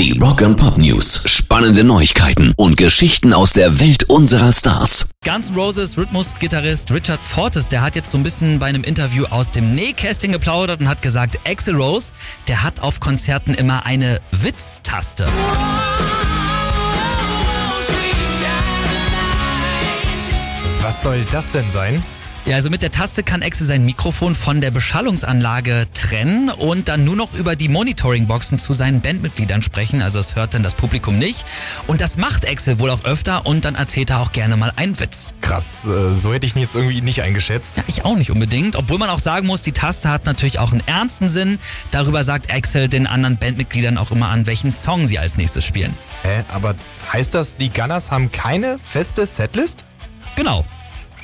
Die Rock and Pop News. Spannende Neuigkeiten und Geschichten aus der Welt unserer Stars. Guns N' Roses Rhythmus-Gitarrist Richard Fortes, der hat jetzt so ein bisschen bei einem Interview aus dem Nähkästchen geplaudert und hat gesagt, Axel Rose, der hat auf Konzerten immer eine Witztaste. Was soll das denn sein? Ja, also mit der Taste kann Axel sein Mikrofon von der Beschallungsanlage trennen und dann nur noch über die Monitoring-Boxen zu seinen Bandmitgliedern sprechen. Also es hört dann das Publikum nicht. Und das macht Axel wohl auch öfter und dann erzählt er auch gerne mal einen Witz. Krass, äh, so hätte ich ihn jetzt irgendwie nicht eingeschätzt. Ja, ich auch nicht unbedingt. Obwohl man auch sagen muss, die Taste hat natürlich auch einen ernsten Sinn. Darüber sagt Axel den anderen Bandmitgliedern auch immer an, welchen Song sie als nächstes spielen. Hä, aber heißt das, die Gunners haben keine feste Setlist? Genau.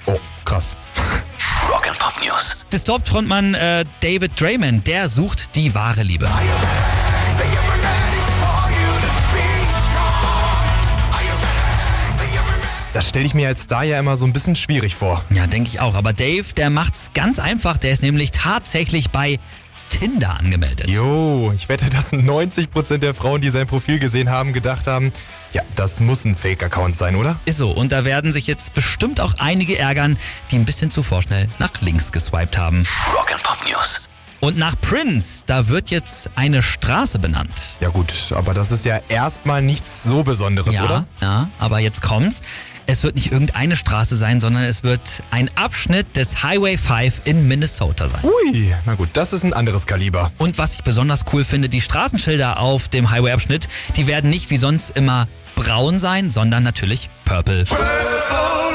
Oh, krass. News. Disturbed-Frontmann äh, David Drayman, der sucht die wahre Liebe. Das stelle ich mir als Star ja immer so ein bisschen schwierig vor. Ja, denke ich auch. Aber Dave, der macht's ganz einfach. Der ist nämlich tatsächlich bei Tinder angemeldet. Jo, ich wette, dass 90% der Frauen, die sein Profil gesehen haben, gedacht haben, ja, das muss ein Fake-Account sein, oder? Ist so. Und da werden sich jetzt bestimmt auch einige ärgern, die ein bisschen zu vorschnell nach links geswiped haben. Rock and Pop News. Und nach Prince, da wird jetzt eine Straße benannt. Ja gut, aber das ist ja erstmal nichts so Besonderes, Ja, oder? ja, aber jetzt kommt's. Es wird nicht irgendeine Straße sein, sondern es wird ein Abschnitt des Highway 5 in Minnesota sein. Ui, na gut, das ist ein anderes Kaliber. Und was ich besonders cool finde, die Straßenschilder auf dem Highway-Abschnitt, die werden nicht wie sonst immer braun sein, sondern natürlich purple. Purple